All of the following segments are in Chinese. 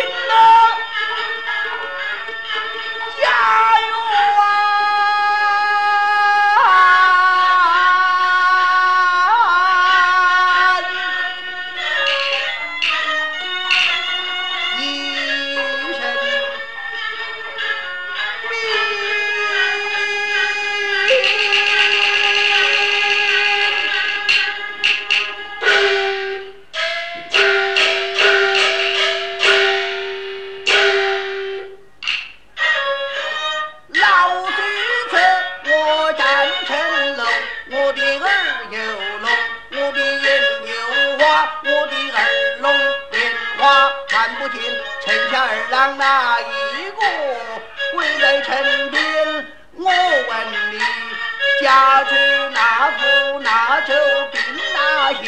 إِنَّا 二郎哪一个跪在城边？我问你，家住哪府哪州兵哪县？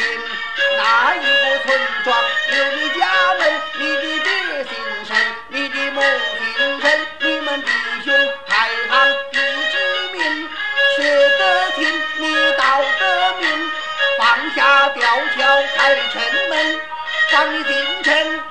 哪一个村庄有你家门？你的爹姓甚？你的母姓甚？你们弟兄排行第几名？学得勤，你道得明，放下吊桥开城门，放你进城。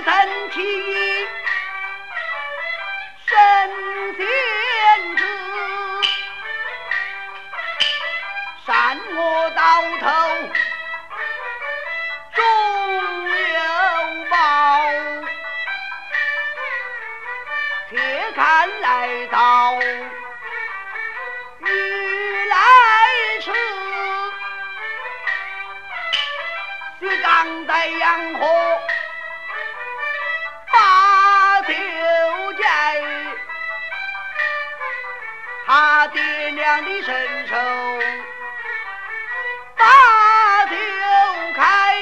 未曾起义。神仙子，善恶到头终有报。且看来到雨来迟，雪刚在阳河。爹娘的伸手把酒开，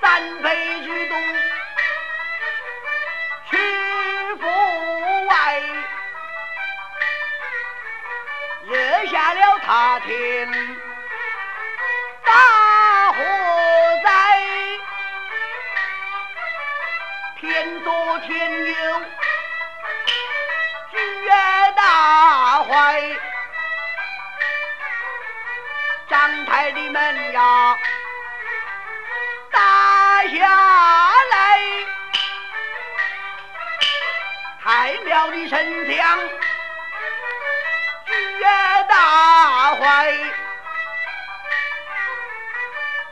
三杯之毒去腹外，惹下了他天大祸灾。天作天佑，张太的门呀打下来，太庙的神像举大坏，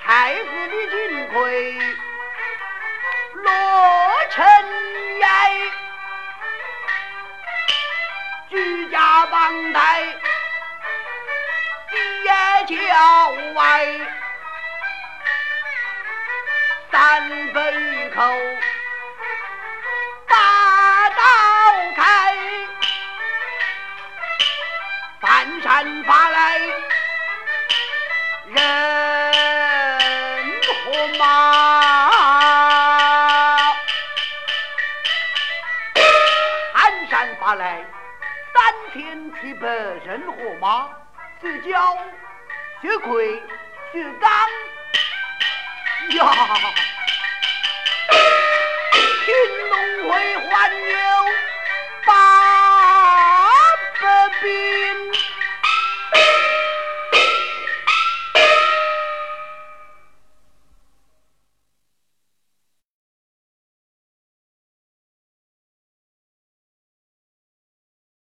太子的金盔。郊外，三杯口把刀开，翻山发来人和马。寒山发来三千七百人和马，自交、血鬼、血钢、呀，青龙回还。